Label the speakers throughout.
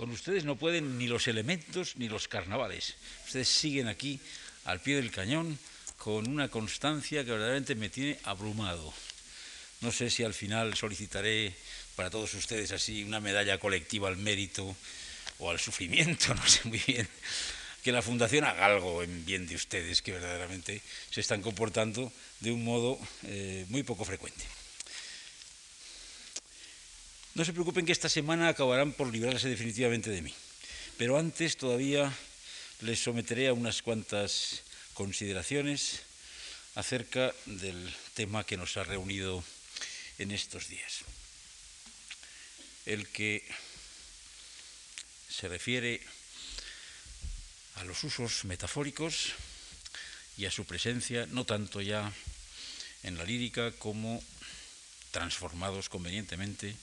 Speaker 1: Con ustedes no pueden ni los elementos ni los carnavales. Ustedes siguen aquí al pie del cañón con una constancia que verdaderamente me tiene abrumado. No sé si al final solicitaré para todos ustedes así una medalla colectiva al mérito o al sufrimiento, no sé muy bien. Que la Fundación haga algo en bien de ustedes, que verdaderamente se están comportando de un modo eh, muy poco frecuente. No se preocupen que esta semana acabarán por librarse definitivamente de mí. Pero antes todavía les someteré a unas cuantas consideraciones acerca del tema que nos ha reunido en estos días. El que se refiere a los usos metafóricos y a su presencia, no tanto ya en la lírica como transformados convenientemente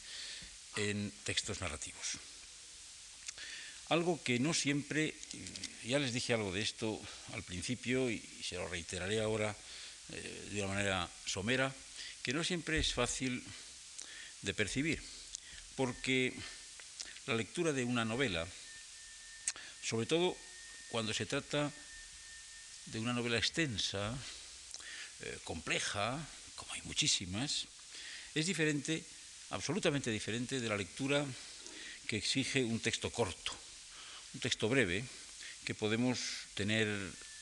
Speaker 1: en textos narrativos. Algo que no siempre, ya les dije algo de esto al principio y se lo reiteraré ahora eh, de una manera somera, que no siempre es fácil de percibir, porque la lectura de una novela, sobre todo cuando se trata de una novela extensa, eh, compleja, como hay muchísimas, es diferente absolutamente diferente de la lectura que exige un texto corto, un texto breve que podemos tener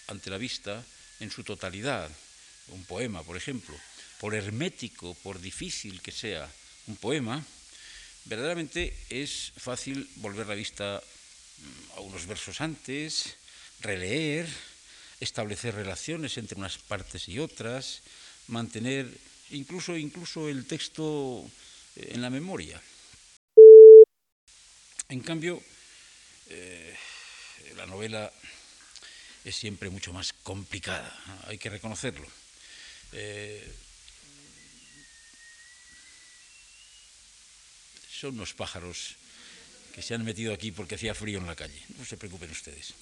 Speaker 1: ante la vista en su totalidad, un poema, por ejemplo, por hermético, por difícil que sea un poema, verdaderamente es fácil volver la vista mm, a unos versos antes, releer, establecer relaciones entre unas partes y otras, mantener incluso, incluso el texto en la memoria. En cambio, eh, la novela es siempre mucho más complicada, hay que reconocerlo. Eh, son unos pájaros que se han metido aquí porque hacía frío en la calle, no se preocupen ustedes.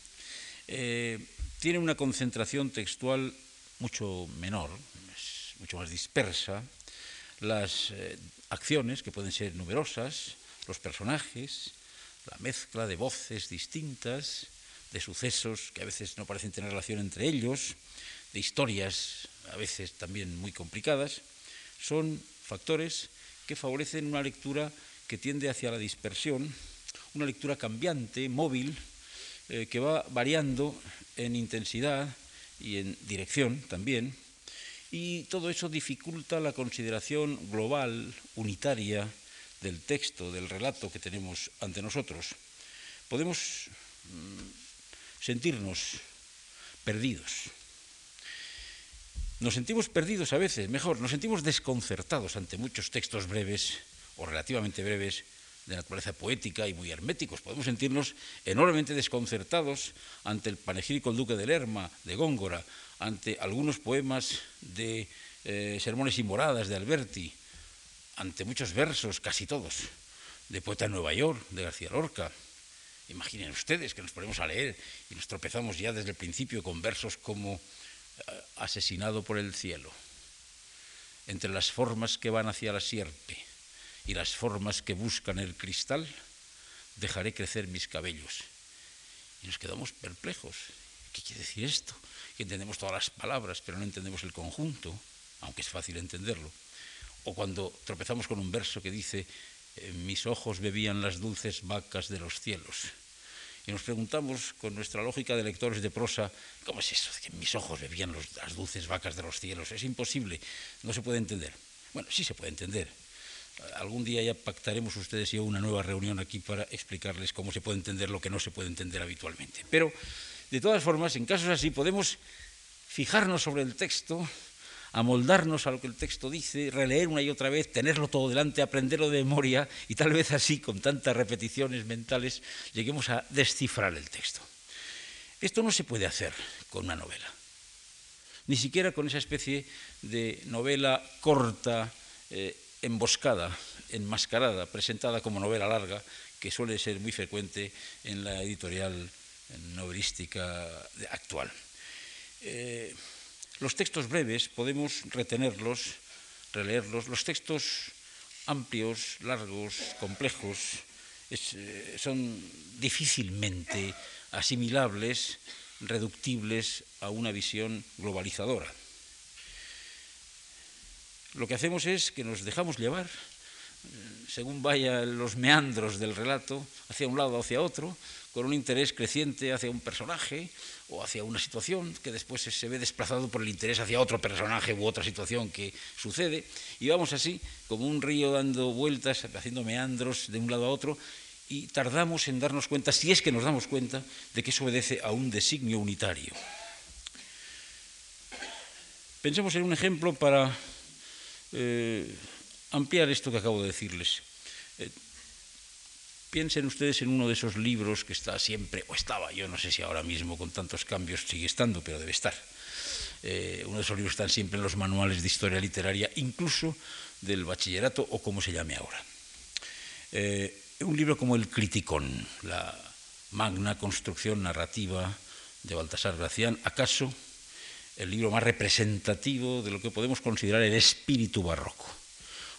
Speaker 1: Eh, tiene una concentración textual mucho menor, mucho más dispersa, las acciones, que pueden ser numerosas, los personajes, la mezcla de voces distintas, de sucesos que a veces no parecen tener relación entre ellos, de historias a veces también muy complicadas, son factores que favorecen una lectura que tiende hacia la dispersión, una lectura cambiante, móvil, eh, que va variando en intensidad y en dirección también, y todo eso dificulta la consideración global, unitaria del texto, del relato que tenemos ante nosotros. Podemos mm, sentirnos perdidos. Nos sentimos perdidos a veces, mejor, nos sentimos desconcertados ante muchos textos breves o relativamente breves de naturaleza poética y muy herméticos. Podemos sentirnos enormemente desconcertados ante el panegírico El Duque de Lerma de Góngora, ante algunos poemas de eh, Sermones y Moradas de Alberti, ante muchos versos, casi todos, de Poeta de Nueva York, de García Lorca. Imaginen ustedes que nos ponemos a leer y nos tropezamos ya desde el principio con versos como eh, Asesinado por el cielo, entre las formas que van hacia la sierpe y las formas que buscan el cristal, dejaré crecer mis cabellos. Y nos quedamos perplejos. ¿Qué quiere decir esto? Que entendemos todas las palabras, pero no entendemos el conjunto, aunque es fácil entenderlo. O cuando tropezamos con un verso que dice, eh, mis ojos bebían las dulces vacas de los cielos. Y nos preguntamos con nuestra lógica de lectores de prosa, ¿cómo es eso? Que mis ojos bebían las dulces vacas de los cielos. Es imposible, no se puede entender. Bueno, sí se puede entender. Algún día ya pactaremos ustedes y yo una nueva reunión aquí para explicarles cómo se puede entender lo que no se puede entender habitualmente. Pero de todas formas, en casos así podemos fijarnos sobre el texto, amoldarnos a lo que el texto dice, releer una y otra vez, tenerlo todo delante, aprenderlo de memoria y tal vez así, con tantas repeticiones mentales, lleguemos a descifrar el texto. Esto no se puede hacer con una novela, ni siquiera con esa especie de novela corta, eh, emboscada, enmascarada, presentada como novela larga, que suele ser muy frecuente en la editorial novelística actual. Eh, los textos breves podemos retenerlos, releerlos. Los textos amplios, largos, complejos, eh, son difícilmente asimilables, reductibles a una visión globalizadora. Lo que hacemos es que nos dejamos llevar, eh, según vayan los meandros del relato, hacia un lado o hacia otro, con un interés creciente hacia un personaje o hacia una situación que después se ve desplazado por el interés hacia otro personaje u otra situación que sucede, y vamos así, como un río dando vueltas, haciendo meandros de un lado a otro, y tardamos en darnos cuenta, si es que nos damos cuenta, de que eso obedece a un designio unitario. Pensemos en un ejemplo para eh, ampliar esto que acabo de decirles. Eh, Piensen ustedes en uno de esos libros que está siempre, o estaba, yo no sé si ahora mismo con tantos cambios sigue estando, pero debe estar. Eh, uno de esos libros están siempre en los manuales de historia literaria, incluso del bachillerato o como se llame ahora. Eh, un libro como El Criticón, la magna construcción narrativa de Baltasar Gracián, acaso el libro más representativo de lo que podemos considerar el espíritu barroco,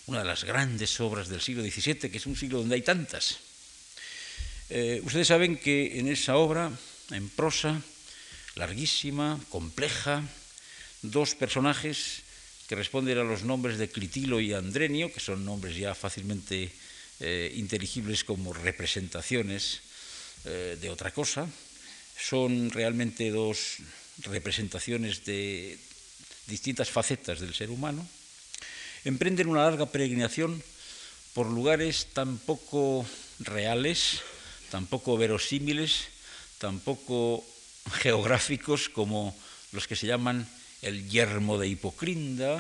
Speaker 1: una de las grandes obras del siglo XVII, que es un siglo donde hay tantas, eh, ustedes saben que en esa obra, en prosa, larguísima, compleja, dos personajes que responden a los nombres de Critilo y Andrenio, que son nombres ya fácilmente eh, inteligibles como representaciones eh, de otra cosa, son realmente dos representaciones de distintas facetas del ser humano, emprenden una larga peregrinación por lugares tan poco reales, tampoco verosímiles, tampoco geográficos como los que se llaman el yermo de Hipocrinda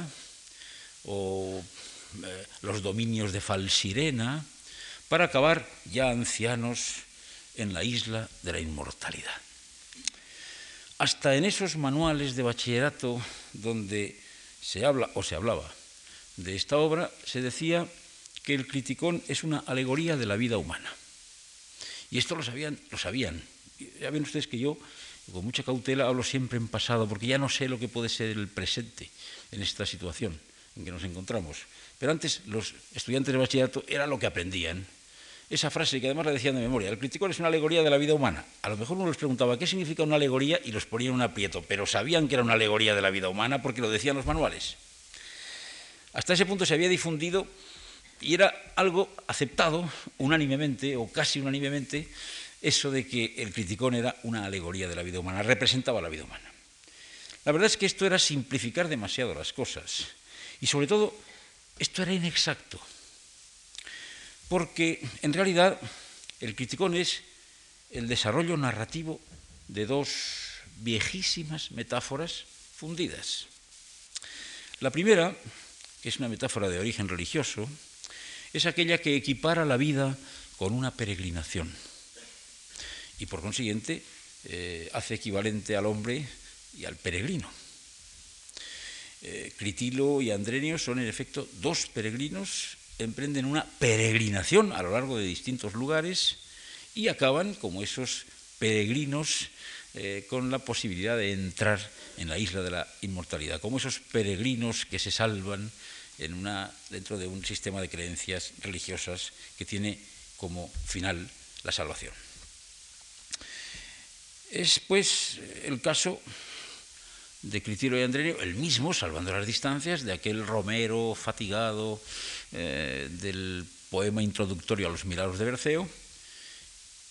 Speaker 1: o eh, los dominios de Falsirena, para acabar ya ancianos en la isla de la inmortalidad. Hasta en esos manuales de bachillerato donde se habla o se hablaba de esta obra, se decía que el criticón es una alegoría de la vida humana. Y esto lo sabían, lo sabían. Ya ven ustedes que yo, con mucha cautela, hablo siempre en pasado, porque ya no sé lo que puede ser el presente en esta situación en que nos encontramos. Pero antes los estudiantes de bachillerato era lo que aprendían. Esa frase que además la decían de memoria, el criticón es una alegoría de la vida humana. A lo mejor uno les preguntaba qué significa una alegoría y los ponía en un aprieto, pero sabían que era una alegoría de la vida humana porque lo decían los manuales. Hasta ese punto se había difundido y era algo aceptado unánimemente o casi unánimemente eso de que el criticón era una alegoría de la vida humana, representaba la vida humana. La verdad es que esto era simplificar demasiado las cosas y sobre todo esto era inexacto, porque en realidad el criticón es el desarrollo narrativo de dos viejísimas metáforas fundidas. La primera, que es una metáfora de origen religioso, es aquella que equipara la vida con una peregrinación y por consiguiente eh, hace equivalente al hombre y al peregrino. Eh, Critilo y Andrenio son en efecto dos peregrinos, emprenden una peregrinación a lo largo de distintos lugares y acaban como esos peregrinos eh, con la posibilidad de entrar en la isla de la inmortalidad, como esos peregrinos que se salvan en una, dentro de un sistema de creencias religiosas que tiene como final la salvación. Es pues el caso de Critilo y Andrenio, el mismo, salvando las distancias, de aquel Romero fatigado eh, del poema introductorio a los milagros de Berceo,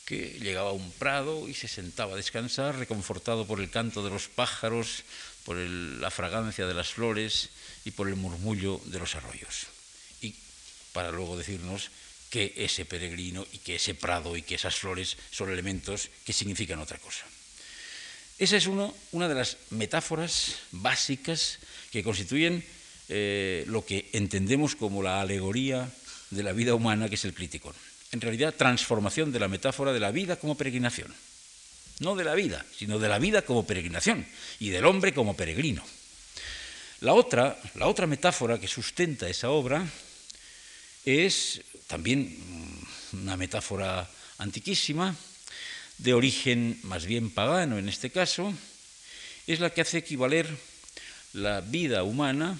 Speaker 1: que llegaba a un prado y se sentaba a descansar, reconfortado por el canto de los pájaros, por la fragancia de las flores y por el murmullo de los arroyos. Y para luego decirnos que ese peregrino y que ese prado y que esas flores son elementos que significan otra cosa. Esa es una de las metáforas básicas que constituyen eh, lo que entendemos como la alegoría de la vida humana, que es el criticón. En realidad, transformación de la metáfora de la vida como peregrinación. No de la vida, sino de la vida como peregrinación y del hombre como peregrino. La otra, la otra metáfora que sustenta esa obra es también una metáfora antiquísima, de origen más bien pagano en este caso, es la que hace equivaler la vida humana,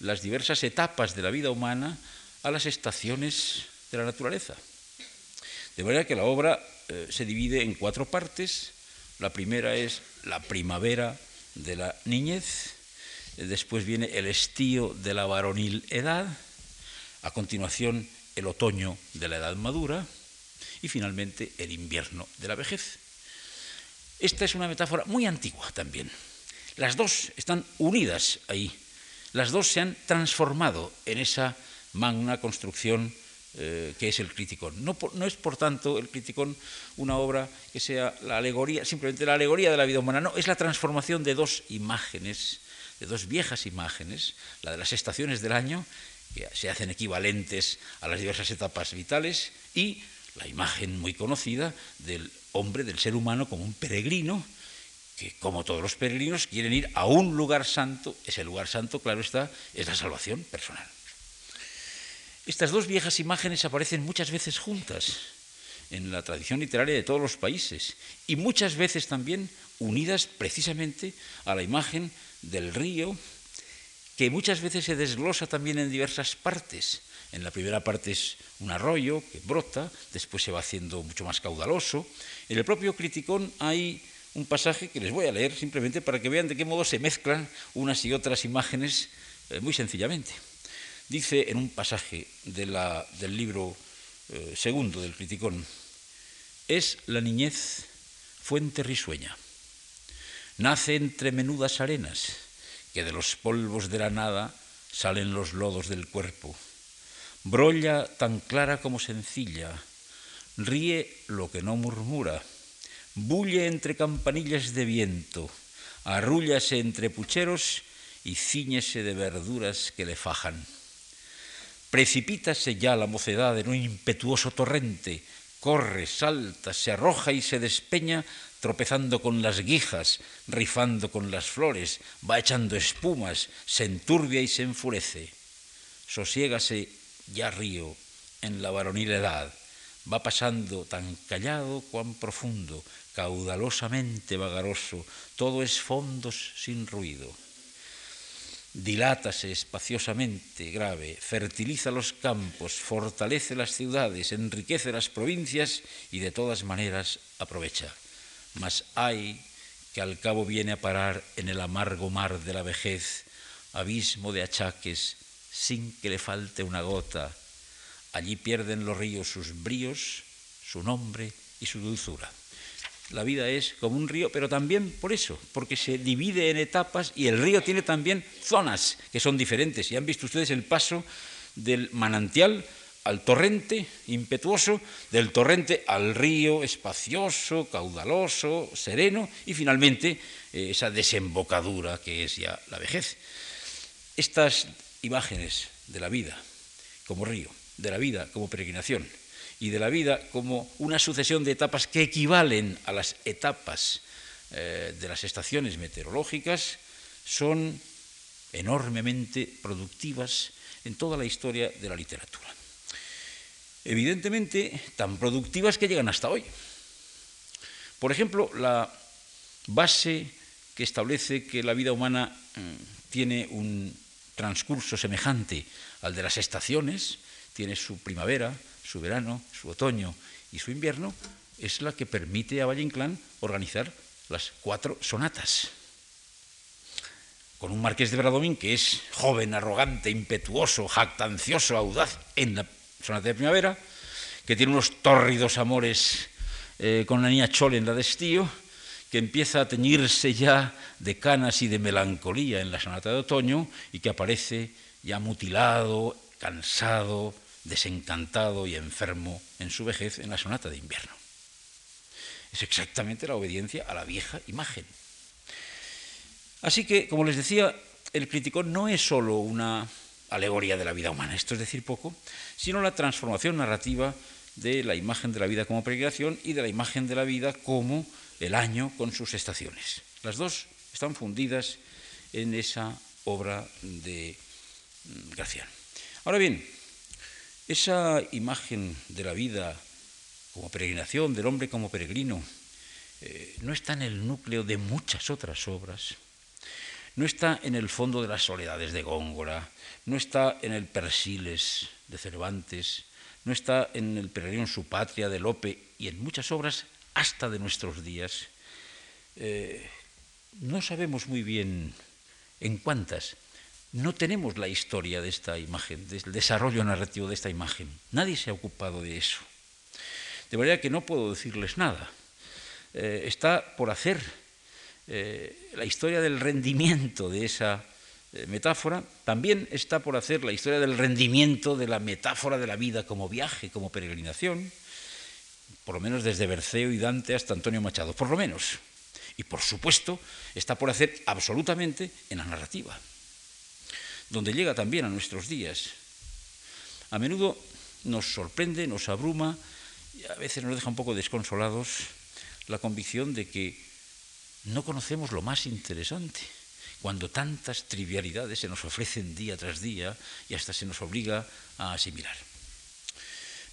Speaker 1: las diversas etapas de la vida humana, a las estaciones de la naturaleza. De manera que la obra eh, se divide en cuatro partes. La primera es la primavera de la niñez, después viene el estío de la varonil edad, a continuación el otoño de la edad madura y finalmente el invierno de la vejez. Esta es una metáfora muy antigua también. Las dos están unidas ahí. Las dos se han transformado en esa magna construcción eh, que es el Criticón. No, no, es, por tanto, el Criticón una obra que sea la alegoría, simplemente la alegoría de la vida humana, no, es la transformación de dos imágenes, de dos viejas imágenes, la de las estaciones del año, que se hacen equivalentes a las diversas etapas vitales, y la imagen muy conocida del hombre, del ser humano, como un peregrino, que como todos los peregrinos quieren ir a un lugar santo, ese lugar santo, claro está, es la salvación personal. Estas dos viejas imágenes aparecen muchas veces juntas en la tradición literaria de todos los países y muchas veces también unidas precisamente a la imagen del río, que muchas veces se desglosa también en diversas partes. En la primera parte es un arroyo que brota, después se va haciendo mucho más caudaloso. En el propio Criticón hay un pasaje que les voy a leer simplemente para que vean de qué modo se mezclan unas y otras imágenes eh, muy sencillamente dice en un pasaje del libro eh, segundo del Criticón, es la niñez fuente risueña. Nace entre menudas arenas, que de los polvos de la nada salen los lodos del cuerpo. Brolla tan clara como sencilla, ríe lo que no murmura, bulle entre campanillas de viento, arrúllase entre pucheros y ciñese de verduras que le fajan. Precipítase ya la mocedad en un impetuoso torrente, corre, salta, se arroja y se despeña, tropezando con las guijas, rifando con las flores, va echando espumas, se enturbia y se enfurece. Sosiégase ya río en la varonil edad, va pasando tan callado cuán profundo, caudalosamente vagaroso, todo es fondos sin ruido dilátase espaciosamente, grave, fertiliza los campos, fortalece las ciudades, enriquece las provincias y de todas maneras aprovecha. Mas hay que al cabo viene a parar en el amargo mar de la vejez, abismo de achaques, sin que le falte una gota. Allí pierden los ríos sus bríos, su nombre y su dulzura. La vida es como un río, pero también por eso, porque se divide en etapas y el río tiene también zonas que son diferentes. Y han visto ustedes el paso del manantial al torrente impetuoso, del torrente al río espacioso, caudaloso, sereno y finalmente eh, esa desembocadura que es ya la vejez. Estas imágenes de la vida como río, de la vida como peregrinación, y de la vida como una sucesión de etapas que equivalen a las etapas eh, de las estaciones meteorológicas, son enormemente productivas en toda la historia de la literatura. Evidentemente, tan productivas que llegan hasta hoy. Por ejemplo, la base que establece que la vida humana mm, tiene un transcurso semejante al de las estaciones, tiene su primavera, su verano, su otoño y su invierno, es la que permite a Valle Inclán organizar las cuatro sonatas. Con un marqués de Bradomín que es joven, arrogante, impetuoso, jactancioso, audaz en la sonata de primavera, que tiene unos tórridos amores eh, con la niña Chole en la de estío, que empieza a teñirse ya de canas y de melancolía en la sonata de otoño y que aparece ya mutilado, cansado, desencantado y enfermo en su vejez en la sonata de invierno. Es exactamente la obediencia a la vieja imagen. Así que, como les decía, el crítico no es sólo una alegoría de la vida humana, esto es decir poco, sino la transformación narrativa de la imagen de la vida como peregrinación y de la imagen de la vida como el año con sus estaciones. Las dos están fundidas en esa obra de mm, Gracián. Ahora bien, esa imagen de la vida como peregrinación, del hombre como peregrino, eh, no está en el núcleo de muchas otras obras, no está en el fondo de las soledades de Góngora, no está en el Persiles de Cervantes, no está en el peregrino Su Patria de Lope y en muchas obras hasta de nuestros días. Eh, no sabemos muy bien en cuántas. No tenemos la historia de esta imagen, del desarrollo narrativo de esta imagen. Nadie se ha ocupado de eso. De manera que no puedo decirles nada. Eh, está por hacer eh, la historia del rendimiento de esa eh, metáfora, también está por hacer la historia del rendimiento de la metáfora de la vida como viaje, como peregrinación, por lo menos desde Berceo y Dante hasta Antonio Machado, por lo menos. Y por supuesto está por hacer absolutamente en la narrativa, donde llega también a nuestros días. A menudo nos sorprende, nos abruma y a veces nos deja un poco desconsolados la convicción de que no conocemos lo más interesante cuando tantas trivialidades se nos ofrecen día tras día y hasta se nos obliga a asimilar.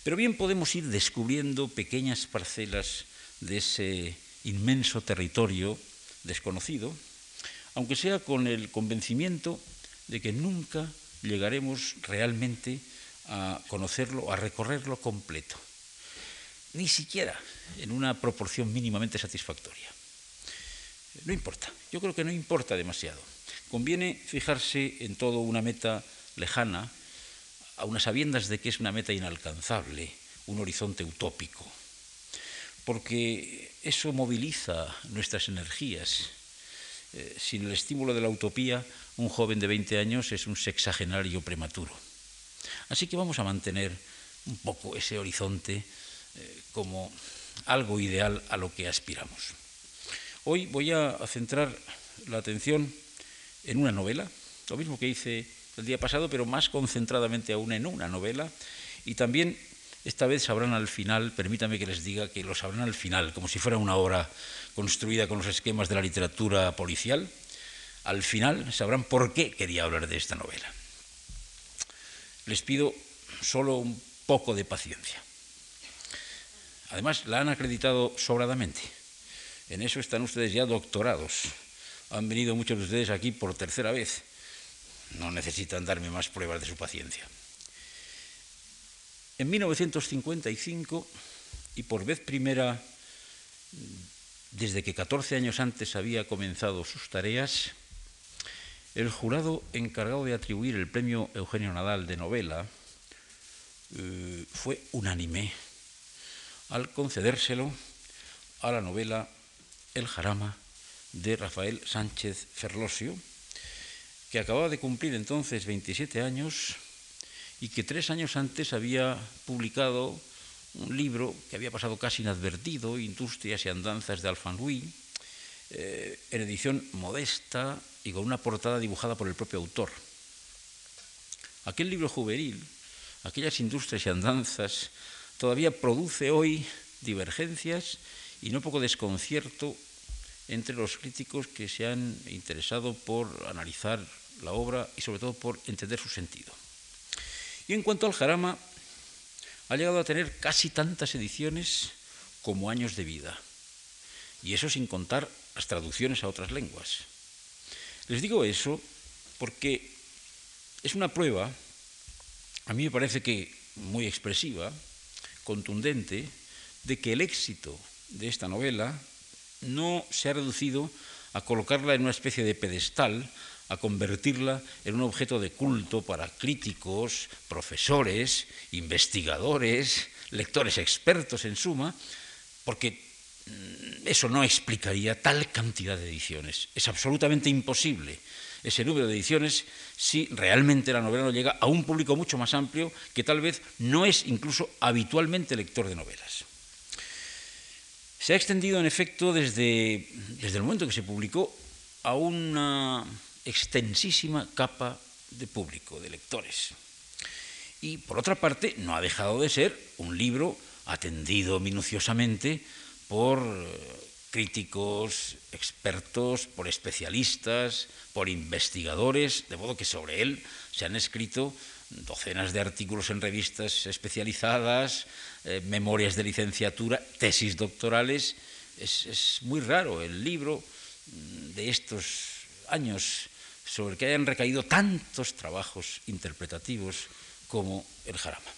Speaker 1: Pero bien podemos ir descubriendo pequeñas parcelas de ese inmenso territorio desconocido, aunque sea con el convencimiento de que nunca llegaremos realmente a conocerlo, a recorrerlo completo, ni siquiera en una proporción mínimamente satisfactoria. No importa, yo creo que no importa demasiado. Conviene fijarse en todo una meta lejana, a unas sabiendas de que es una meta inalcanzable, un horizonte utópico, porque eso moviliza nuestras energías. Eh, sin el estímulo de la utopía, un joven de 20 años es un sexagenario prematuro. Así que vamos a mantener un poco ese horizonte eh, como algo ideal a lo que aspiramos. Hoy voy a centrar la atención en una novela, lo mismo que hice el día pasado, pero más concentradamente aún en una novela, y también esta vez sabrán al final, permítame que les diga que lo sabrán al final, como si fuera una obra construida con los esquemas de la literatura policial, al final sabrán por qué quería hablar de esta novela. Les pido solo un poco de paciencia. Además, la han acreditado sobradamente. En eso están ustedes ya doctorados. Han venido muchos de ustedes aquí por tercera vez. No necesitan darme más pruebas de su paciencia. En 1955, y por vez primera desde que 14 años antes había comenzado sus tareas, el jurado encargado de atribuir el premio Eugenio Nadal de novela eh, fue unánime al concedérselo a la novela el Jarama de Rafael Sánchez Ferlosio, que acababa de cumplir entonces 27 años y que tres años antes había publicado un libro que había pasado casi inadvertido, Industrias y Andanzas de Alfanui, eh, en edición modesta y con una portada dibujada por el propio autor. Aquel libro juvenil, aquellas industrias y andanzas, todavía produce hoy divergencias y no poco desconcierto entre los críticos que se han interesado por analizar la obra y sobre todo por entender su sentido. Y en cuanto al jarama, ha llegado a tener casi tantas ediciones como años de vida. Y eso sin contar las traducciones a otras lenguas. Les digo eso porque es una prueba, a mí me parece que muy expresiva, contundente, de que el éxito de esta novela no se ha reducido a colocarla en una especie de pedestal, a convertirla en un objeto de culto para críticos, profesores, investigadores, lectores expertos en suma, porque mm, eso no explicaría tal cantidad de ediciones. Es absolutamente imposible ese número de ediciones si realmente la novela no llega a un público mucho más amplio que tal vez no es incluso habitualmente lector de novelas. Se ha extendido, en efecto, desde, desde el momento que se publicó a una extensísima capa de público, de lectores. Y, por otra parte, no ha dejado de ser un libro atendido minuciosamente por eh, críticos, expertos, por especialistas, por investigadores, de modo que sobre él se han escrito docenas de artículos en revistas especializadas, eh, memorias de licenciatura, tesis doctorales. Es, muy raro el libro mm, de estos años sobre que hayan recaído tantos trabajos interpretativos como el Jarama.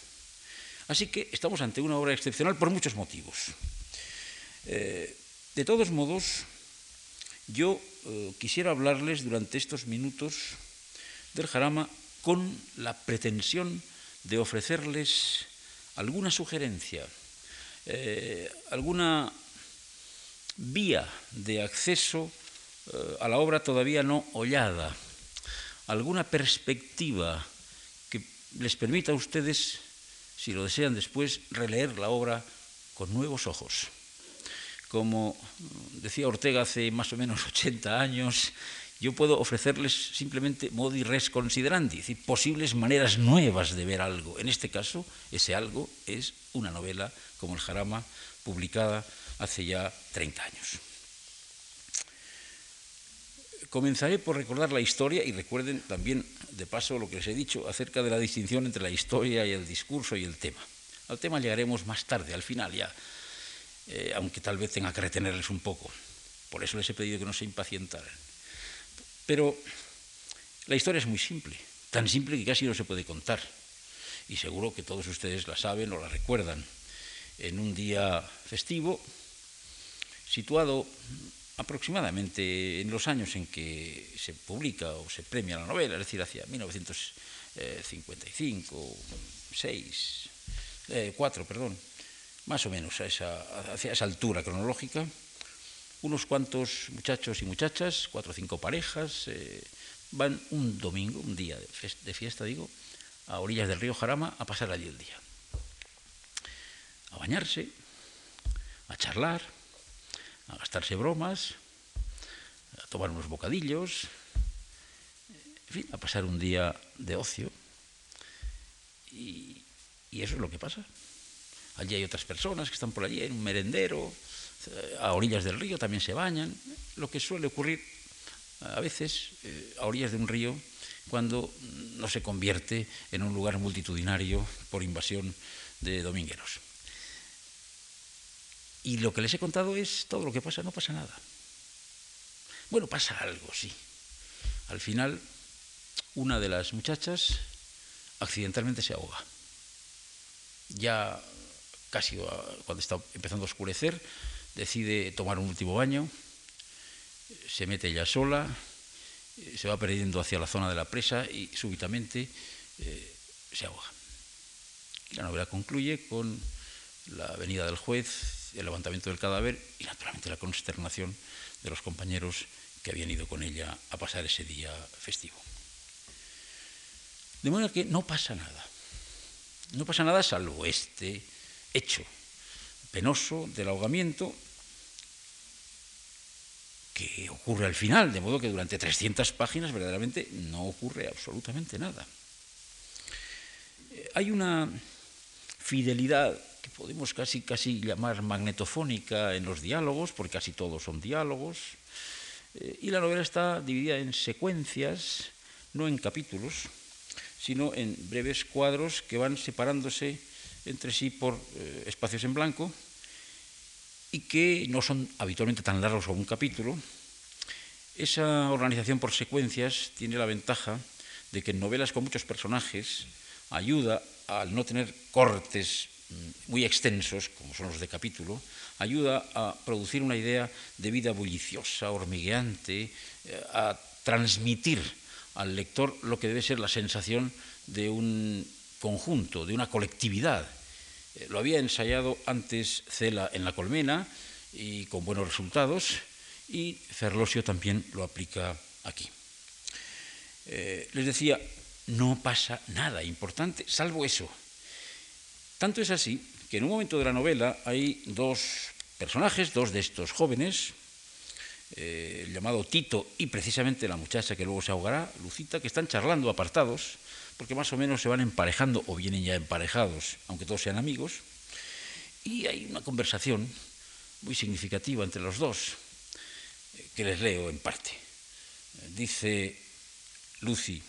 Speaker 1: Así que estamos ante una obra excepcional por muchos motivos. Eh, de todos modos, yo eh, quisiera hablarles durante estos minutos del jarama con la pretensión de ofrecerles alguna sugerencia, eh, alguna vía de acceso a la obra todavía no hollada, alguna perspectiva que les permita a ustedes si lo desean después, releer la obra con nuevos ojos. Como decía Ortega hace más o menos 80 años, yo puedo ofrecerles simplemente modi res considerandi, decir, posibles maneras nuevas de ver algo. En este caso, ese algo es una novela como El Jarama, publicada hace ya 30 años. Comenzaré por recordar la historia y recuerden también, de paso, lo que les he dicho acerca de la distinción entre la historia y el discurso y el tema. Al tema llegaremos más tarde, al final ya, eh, aunque tal vez tenga que retenerles un poco. Por eso les he pedido que no se impacientaran. Pero la historia es muy simple, tan simple que casi no se puede contar. Y seguro que todos ustedes la saben o la recuerdan. En un día festivo, situado aproximadamente en los años en que se publica o se premia la novela, es decir, hacia 1955, 6, 4, perdón, más o menos a esa, hacia esa altura cronológica, unos cuantos muchachos y muchachas, cuatro o cinco parejas, eh, van un domingo, un día de fiesta, digo, a orillas del río Jarama a pasar allí el día. A bañarse, a charlar, a gastarse bromas, a tomar unos bocadillos, en fin, a pasar un día de ocio. Y, eso es lo que pasa. Allí hay otras personas que están por allí, en un merendero, a orillas del río también se bañan, lo que suele ocurrir a veces eh, a orillas de un río cuando no se convierte en un lugar multitudinario por invasión de domingueros. Y lo que les he contado es todo lo que pasa, no pasa nada. Bueno, pasa algo, sí. Al final, una de las muchachas accidentalmente se ahoga. Ya casi cuando está empezando a oscurecer, decide tomar un último baño, se mete ella sola, se va perdiendo hacia la zona de la presa y súbitamente eh, se ahoga. La novela concluye con la venida del juez el levantamiento del cadáver y naturalmente la consternación de los compañeros que habían ido con ella a pasar ese día festivo. De manera que no pasa nada. No pasa nada salvo este hecho penoso del ahogamiento que ocurre al final, de modo que durante 300 páginas verdaderamente no ocurre absolutamente nada. Eh, hay una fidelidad que podemos casi, casi llamar magnetofónica en los diálogos, porque casi todos son diálogos, eh, y la novela está dividida en secuencias, no en capítulos, sino en breves cuadros que van separándose entre sí por eh, espacios en blanco y que no son habitualmente tan largos como un capítulo. Esa organización por secuencias tiene la ventaja de que en novelas con muchos personajes ayuda al no tener cortes muy extensos, como son los de capítulo, ayuda a producir una idea de vida bulliciosa, hormigueante, eh, a transmitir al lector lo que debe ser la sensación de un conjunto, de una colectividad. Eh, lo había ensayado antes Cela en La Colmena y con buenos resultados, y Ferlosio también lo aplica aquí. Eh, les decía, no pasa nada importante, salvo eso, tanto es así que en un momento de la novela hay dos personajes, dos de estos jóvenes, eh, el llamado Tito y precisamente la muchacha que luego se ahogará, Lucita, que están charlando apartados, porque más o menos se van emparejando o vienen ya emparejados, aunque todos sean amigos, y hay una conversación muy significativa entre los dos, eh, que les leo en parte. Dice Lucy,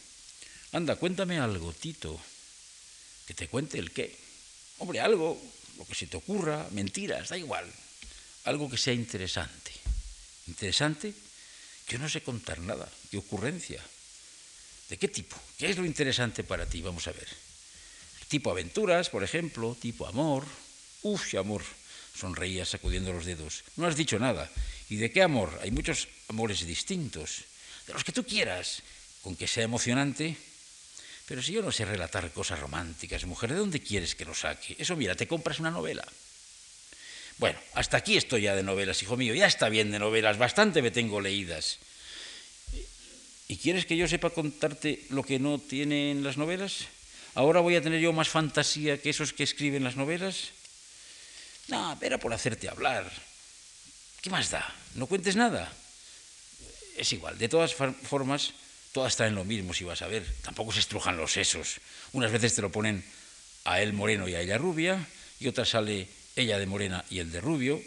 Speaker 1: anda, cuéntame algo, Tito, que te cuente el qué. Hombre, algo, lo que se te ocurra, mentiras, da igual. Algo que sea interesante. Interesante, yo no sé contar nada. ¿Qué ocurrencia? ¿De qué tipo? ¿Qué es lo interesante para ti? Vamos a ver. tipo aventuras, por ejemplo, tipo amor. Uf, amor, sonreía sacudiendo los dedos. No has dicho nada. ¿Y de qué amor? Hay muchos amores distintos. De los que tú quieras, con que sea emocionante. Pero si yo no sé relatar cosas románticas, mujer, ¿de dónde quieres que lo saque? Eso, mira, te compras una novela. Bueno, hasta aquí estoy ya de novelas, hijo mío, ya está bien de novelas, bastante me tengo leídas. ¿Y quieres que yo sepa contarte lo que no tienen las novelas? ¿Ahora voy a tener yo más fantasía que esos que escriben las novelas? No, era por hacerte hablar. ¿Qué más da? ¿No cuentes nada? Es igual, de todas formas, todas traen lo mismo, si vas a ver. Tampoco se estrujan los sesos. Unas veces te lo ponen a él moreno y a ella rubia, y otras sale ella de morena y el de rubio,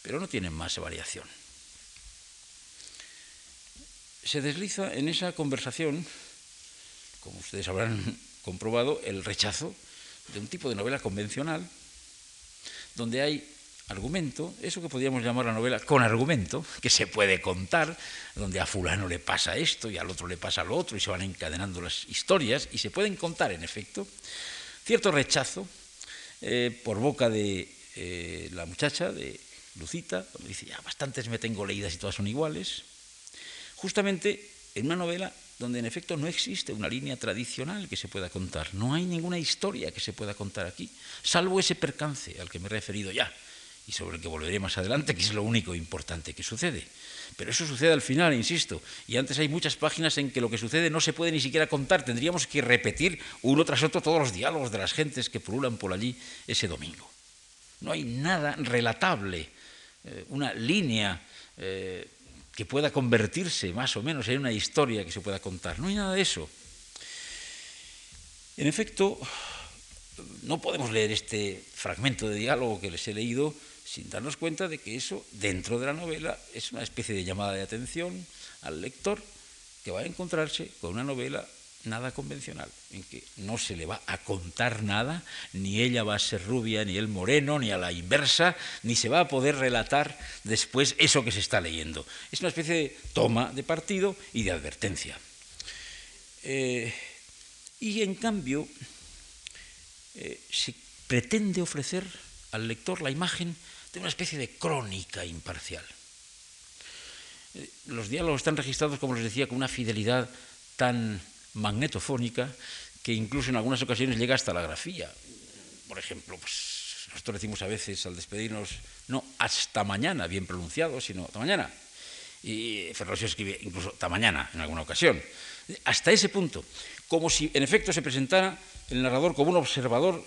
Speaker 1: pero no tienen más variación. Se desliza en esa conversación, como ustedes habrán comprobado, el rechazo de un tipo de novela convencional, donde hay argumento, eso que podríamos llamar la novela con argumento, que se puede contar, donde a fulano le pasa esto y al otro le pasa lo otro y se van encadenando las historias y se pueden contar, en efecto, cierto rechazo eh, por boca de eh, la muchacha, de Lucita, donde dice, ya bastantes me tengo leídas y todas son iguales, justamente en una novela donde en efecto no existe una línea tradicional que se pueda contar, no hay ninguna historia que se pueda contar aquí, salvo ese percance al que me he referido ya, y sobre el que volveré más adelante, que es lo único importante que sucede. Pero eso sucede al final, insisto, y antes hay muchas páginas en que lo que sucede no se puede ni siquiera contar, tendríamos que repetir uno tras otro todos los diálogos de las gentes que pululan por allí ese domingo. No hay nada relatable, eh, una línea eh, que pueda convertirse más o menos en una historia que se pueda contar, no hay nada de eso. En efecto, no podemos leer este fragmento de diálogo que les he leído sin darnos cuenta de que eso, dentro de la novela, es una especie de llamada de atención al lector que va a encontrarse con una novela nada convencional, en que no se le va a contar nada, ni ella va a ser rubia, ni él moreno, ni a la inversa, ni se va a poder relatar después eso que se está leyendo. Es una especie de toma de partido y de advertencia. Eh, y en cambio, eh, se pretende ofrecer al lector la imagen de una especie de crónica imparcial. Eh, los diálogos están registrados, como les decía, con una fidelidad tan magnetofónica que incluso en algunas ocasiones llega hasta la grafía. Por ejemplo, pues, nosotros decimos a veces al despedirnos, no hasta mañana, bien pronunciado, sino hasta mañana. Y Ferrosio escribe incluso hasta mañana en alguna ocasión. Hasta ese punto, como si en efecto se presentara el narrador como un observador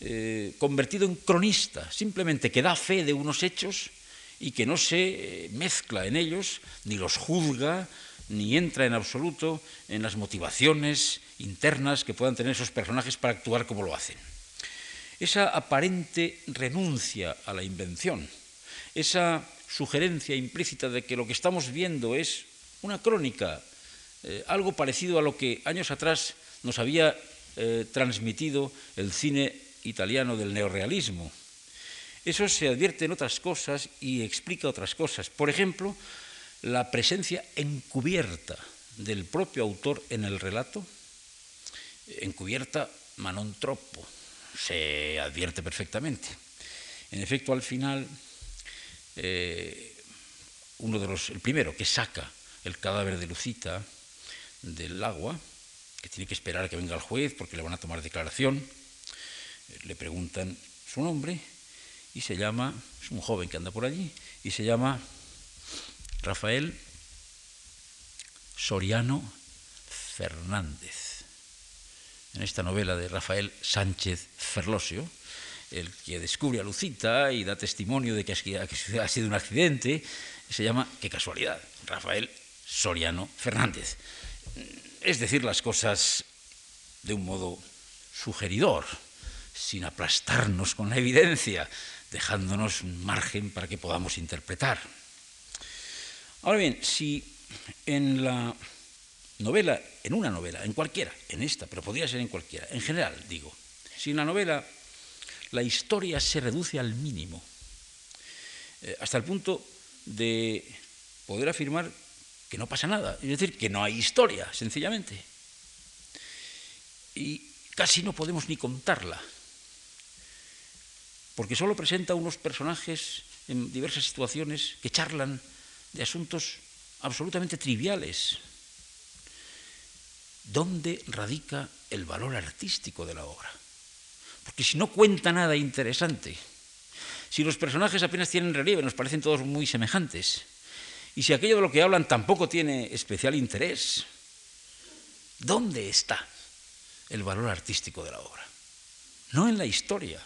Speaker 1: eh, convertido en cronista, simplemente que da fe de unos hechos y que no se eh, mezcla en ellos, ni los juzga, ni entra en absoluto en las motivaciones internas que puedan tener esos personajes para actuar como lo hacen. Esa aparente renuncia a la invención, esa sugerencia implícita de que lo que estamos viendo es una crónica, eh, algo parecido a lo que años atrás nos había transmitido el cine italiano del neorrealismo. Eso se advierte en otras cosas y explica otras cosas. Por ejemplo, la presencia encubierta del propio autor en el relato, encubierta manon troppo, se advierte perfectamente. En efecto, al final, eh, uno de los, el primero que saca el cadáver de Lucita del agua, que tiene que esperar a que venga el juez porque le van a tomar declaración, le preguntan su nombre y se llama, es un joven que anda por allí, y se llama Rafael Soriano Fernández. En esta novela de Rafael Sánchez Ferlosio, el que descubre a Lucita y da testimonio de que ha sido un accidente, se llama, qué casualidad, Rafael Soriano Fernández. Es decir, las cosas de un modo sugeridor, sin aplastarnos con la evidencia, dejándonos un margen para que podamos interpretar. Ahora bien, si en la novela, en una novela, en cualquiera, en esta, pero podría ser en cualquiera, en general digo, si en la novela la historia se reduce al mínimo, eh, hasta el punto de poder afirmar que no pasa nada, es decir, que no hay historia, sencillamente. Y casi no podemos ni contarla, porque solo presenta unos personajes en diversas situaciones que charlan de asuntos absolutamente triviales. ¿Dónde radica el valor artístico de la obra? Porque si no cuenta nada interesante, si los personajes apenas tienen relieve, nos parecen todos muy semejantes, y si aquello de lo que hablan tampoco tiene especial interés, ¿dónde está el valor artístico de la obra? No en la historia,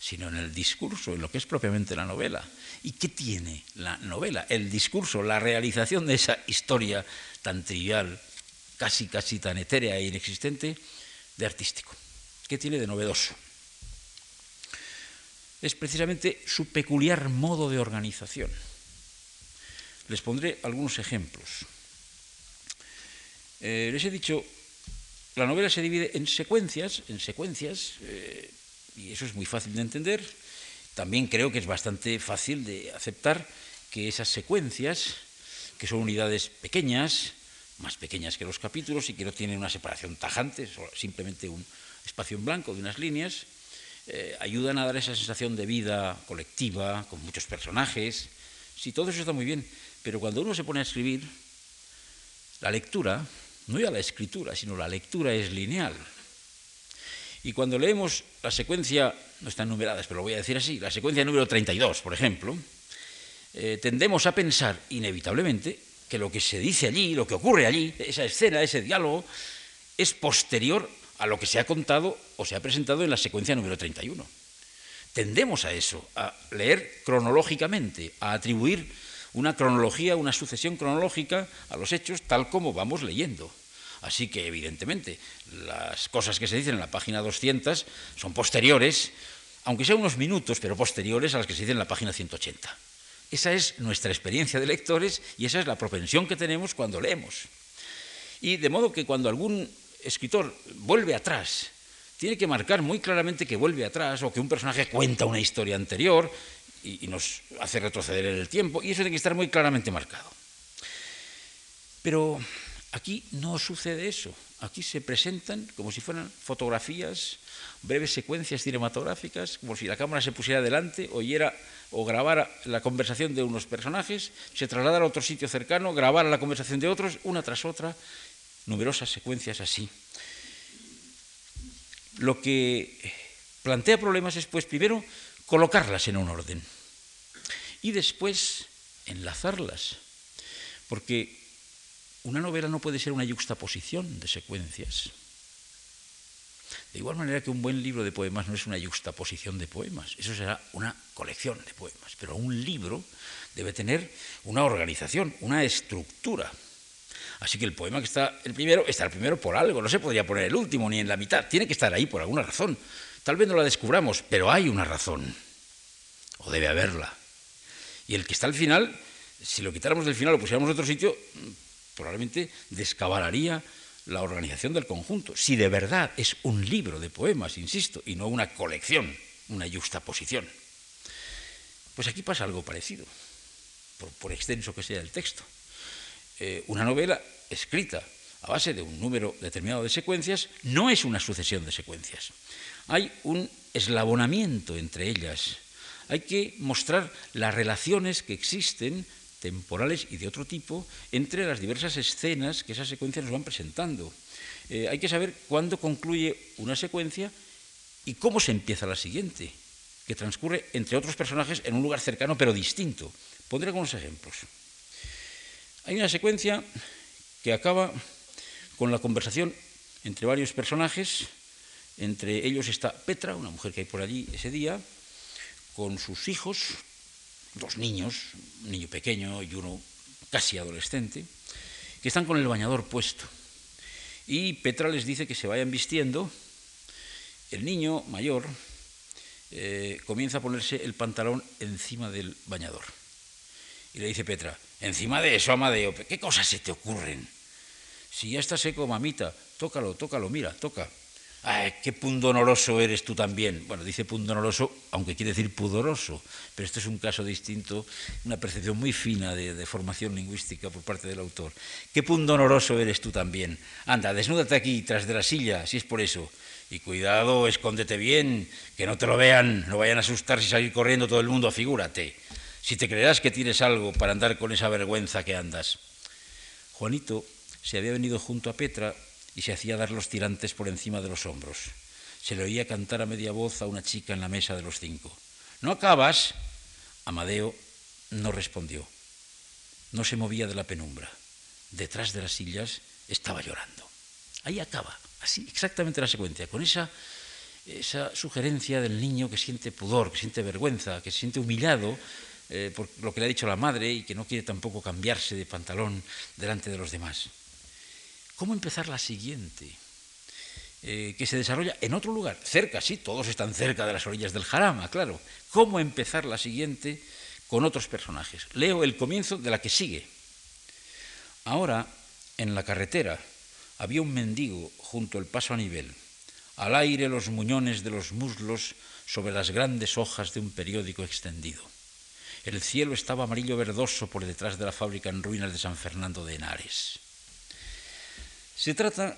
Speaker 1: sino en el discurso, en lo que es propiamente la novela. ¿Y qué tiene la novela? El discurso, la realización de esa historia tan trivial, casi casi tan etérea e inexistente, de artístico. ¿Qué tiene de novedoso? Es precisamente su peculiar modo de organización. Les pondré algunos ejemplos. Eh, les he dicho, la novela se divide en secuencias, en secuencias, eh, y eso es muy fácil de entender. También creo que es bastante fácil de aceptar que esas secuencias, que son unidades pequeñas, más pequeñas que los capítulos y que no tienen una separación tajante, simplemente un espacio en blanco de unas líneas, eh, ayudan a dar esa sensación de vida colectiva, con muchos personajes. Sí, todo eso está muy bien, pero cuando uno se pone a escribir, la lectura, no ya la escritura, sino la lectura es lineal. Y cuando leemos la secuencia, no están numeradas, pero lo voy a decir así, la secuencia número 32, por ejemplo, eh, tendemos a pensar inevitablemente que lo que se dice allí, lo que ocurre allí, esa escena, ese diálogo, es posterior a lo que se ha contado o se ha presentado en la secuencia número 31. Tendemos a eso, a leer cronológicamente, a atribuir una cronología, una sucesión cronológica a los hechos tal como vamos leyendo. Así que, evidentemente, las cosas que se dicen en la página 200 son posteriores, aunque sean unos minutos, pero posteriores a las que se dicen en la página 180. Esa es nuestra experiencia de lectores y esa es la propensión que tenemos cuando leemos. Y de modo que cuando algún escritor vuelve atrás, tiene que marcar muy claramente que vuelve atrás o que un personaje cuenta una historia anterior y, nos hace retroceder en el tiempo, y eso tiene que estar muy claramente marcado. Pero aquí no sucede eso. Aquí se presentan como si fueran fotografías, breves secuencias cinematográficas, como si la cámara se pusiera delante, oyera o grabara la conversación de unos personajes, se trasladara a otro sitio cercano, grabara la conversación de otros, una tras otra, numerosas secuencias así. Lo que plantea problemas es, pues, primero, colocarlas en un orden y después enlazarlas, porque una novela no puede ser una yuxtaposición de secuencias. De igual manera que un buen libro de poemas no es una yuxtaposición de poemas, eso será una colección de poemas, pero un libro debe tener una organización, una estructura. Así que el poema que está el primero está el primero por algo, no se podría poner el último ni en la mitad, tiene que estar ahí por alguna razón. Tal vez no la descubramos, pero hay una razón, o debe haberla. Y el que está al final, si lo quitáramos del final o pusiéramos en otro sitio, probablemente descabalaría la organización del conjunto. Si de verdad es un libro de poemas, insisto, y no una colección, una juxtaposición. Pues aquí pasa algo parecido, por, extenso que sea el texto. Eh, una novela escrita a base de un número determinado de secuencias no es una sucesión de secuencias. Hay un eslabonamiento entre ellas. Hay que mostrar las relaciones que existen temporales y de otro tipo entre las diversas escenas que esas secuencias nos van presentando. Eh, hay que saber cuándo concluye una secuencia y cómo se empieza la siguiente, que transcurre entre otros personajes en un lugar cercano pero distinto. Pondré algunos ejemplos. Hay una secuencia que acaba con la conversación entre varios personajes, entre ellos está Petra, una mujer que hay por allí ese día, con sus hijos, dos niños, un niño pequeño y uno casi adolescente, que están con el bañador puesto. Y Petra les dice que se vayan vistiendo. El niño mayor eh, comienza a ponerse el pantalón encima del bañador. Y le dice Petra, encima de eso, Amadeo, ¿qué cosas se te ocurren? Si ya está seco, mamita, tócalo, tócalo, mira, toca. Ay, qué pundonoroso eres tú también. Bueno, dice pundonoroso, aunque quiere decir pudoroso, pero esto es un caso distinto, una percepción muy fina de, de, formación lingüística por parte del autor. Qué pundonoroso eres tú también. Anda, desnúdate aquí, tras de la silla, si es por eso. Y cuidado, escóndete bien, que no te lo vean, no vayan a asustarse y salir corriendo todo el mundo, figúrate. Si te creerás que tienes algo para andar con esa vergüenza que andas. Juanito se había venido junto a Petra y se hacía dar los tirantes por encima de los hombros. Se le oía cantar a media voz a una chica en la mesa de los cinco. ¿No acabas? Amadeo no respondió. No se movía de la penumbra. Detrás de las sillas estaba llorando. Ahí acaba, así exactamente la secuencia, con esa, esa sugerencia del niño que siente pudor, que siente vergüenza, que se siente humillado eh, por lo que le ha dicho la madre y que no quiere tampoco cambiarse de pantalón delante de los demás. ¿Cómo empezar la siguiente? Eh, que se desarrolla en otro lugar, cerca, sí, todos están cerca de las orillas del Jarama, claro. ¿Cómo empezar la siguiente con otros personajes? Leo el comienzo de la que sigue. Ahora, en la carretera, había un mendigo junto al paso a nivel, al aire los muñones de los muslos sobre las grandes hojas de un periódico extendido. El cielo estaba amarillo verdoso por detrás de la fábrica en ruinas de San Fernando de Henares. Se trata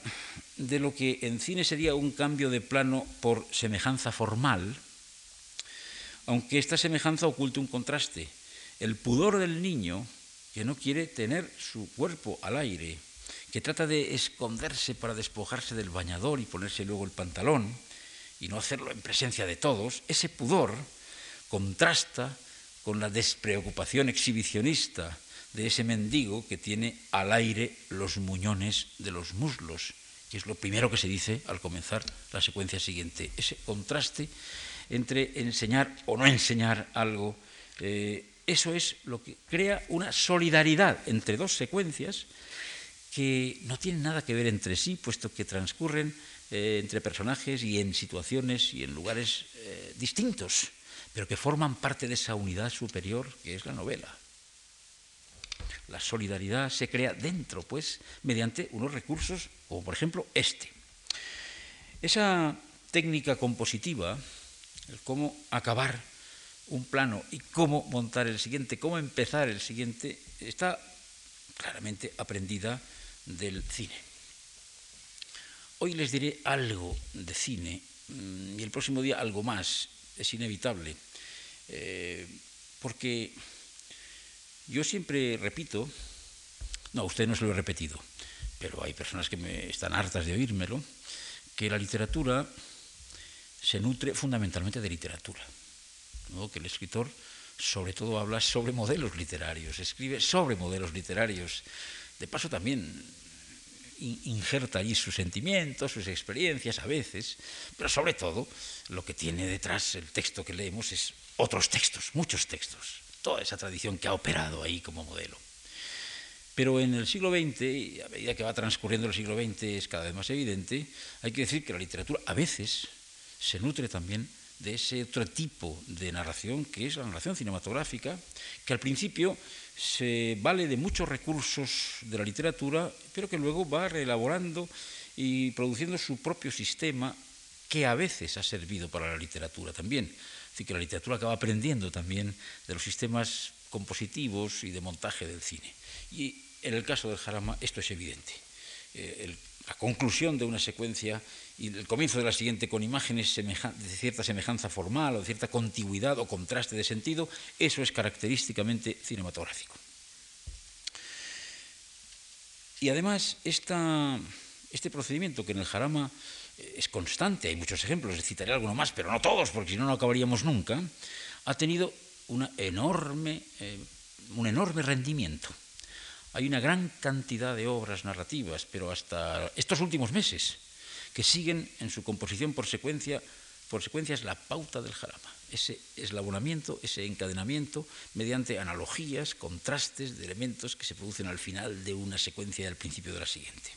Speaker 1: de lo que en cine sería un cambio de plano por semejanza formal, aunque esta semejanza oculte un contraste. El pudor del niño, que no quiere tener su cuerpo al aire, que trata de esconderse para despojarse del bañador y ponerse luego el pantalón, y no hacerlo en presencia de todos, ese pudor contrasta con la despreocupación exhibicionista de ese mendigo que tiene al aire los muñones de los muslos, que es lo primero que se dice al comenzar la secuencia siguiente. Ese contraste entre enseñar o no enseñar algo, eh, eso es lo que crea una solidaridad entre dos secuencias que no tienen nada que ver entre sí, puesto que transcurren eh, entre personajes y en situaciones y en lugares eh, distintos, pero que forman parte de esa unidad superior que es la novela. La solidaridad se crea dentro, pues, mediante unos recursos, como por ejemplo este. Esa técnica compositiva, el cómo acabar un plano y cómo montar el siguiente, cómo empezar el siguiente, está claramente aprendida del cine. Hoy les diré algo de cine mm, y el próximo día algo más, es inevitable, eh, porque yo siempre repito, no, usted no se lo he repetido, pero hay personas que me están hartas de oírmelo, que la literatura se nutre fundamentalmente de literatura, que el escritor sobre todo habla sobre modelos literarios, escribe sobre modelos literarios, de paso también injerta allí sus sentimientos, sus experiencias a veces, pero sobre todo lo que tiene detrás el texto que leemos es otros textos, muchos textos toda esa tradición que ha operado ahí como modelo. Pero en el siglo XX, y a medida que va transcurriendo el siglo XX es cada vez más evidente, hay que decir que la literatura a veces se nutre también de ese otro tipo de narración que es la narración cinematográfica, que al principio se vale de muchos recursos de la literatura, pero que luego va reelaborando y produciendo su propio sistema que a veces ha servido para la literatura también que la literatura acaba aprendiendo también de los sistemas compositivos y de montaje del cine. Y en el caso del Jarama esto es evidente. Eh, la conclusión de una secuencia y el comienzo de la siguiente con imágenes de cierta semejanza formal o de cierta contigüidad o contraste de sentido, eso es característicamente cinematográfico. Y además, este procedimiento que en el Jarama es constante, hay muchos ejemplos, citaré alguno más, pero no todos, porque si no, no acabaríamos nunca, ha tenido una enorme, eh, un enorme rendimiento. Hay una gran cantidad de obras narrativas, pero hasta estos últimos meses, que siguen en su composición por secuencia, por secuencias la pauta del jarama, ese eslabonamiento, ese encadenamiento mediante analogías, contrastes de elementos que se producen al final de una secuencia y al principio de la siguiente.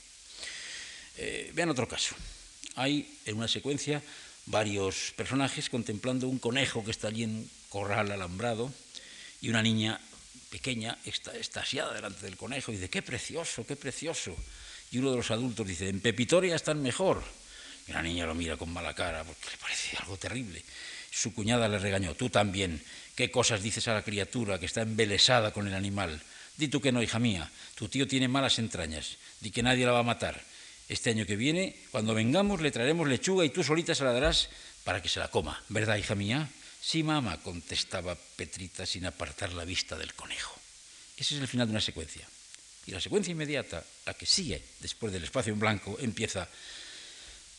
Speaker 1: Eh, vean otro caso hay en una secuencia varios personajes contemplando un conejo que está allí en corral alambrado y una niña pequeña está estasiada delante del conejo y dice, qué precioso, qué precioso. Y uno de los adultos dice, en Pepitoria están mejor. La niña lo mira con mala cara porque le parece algo terrible. Su cuñada le regañó, tú también. ¿Qué cosas dices a la criatura que está embelesada con el animal? Di tú que no, hija mía. Tu tío tiene malas entrañas. Di que nadie la va a matar. Este año que viene, cuando vengamos, le traeremos lechuga y tú solita se la darás para que se la coma. ¿Verdad, hija mía? Sí, mamá, contestaba Petrita sin apartar la vista del conejo. Ese es el final de una secuencia. Y la secuencia inmediata, la que sigue después del espacio en blanco, empieza.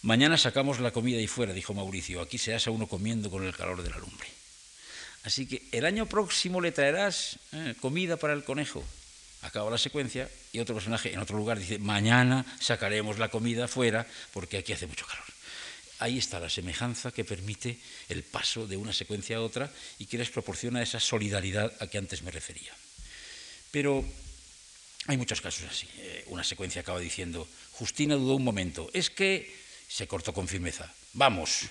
Speaker 1: Mañana sacamos la comida ahí fuera, dijo Mauricio. Aquí se asa uno comiendo con el calor de la lumbre. Así que el año próximo le traerás eh, comida para el conejo. Acaba la secuencia y otro personaje en otro lugar dice, mañana sacaremos la comida fuera porque aquí hace mucho calor. Ahí está la semejanza que permite el paso de una secuencia a otra y que les proporciona esa solidaridad a que antes me refería. Pero hay muchos casos así. Eh, una secuencia acaba diciendo, Justina dudó un momento, es que se cortó con firmeza, vamos,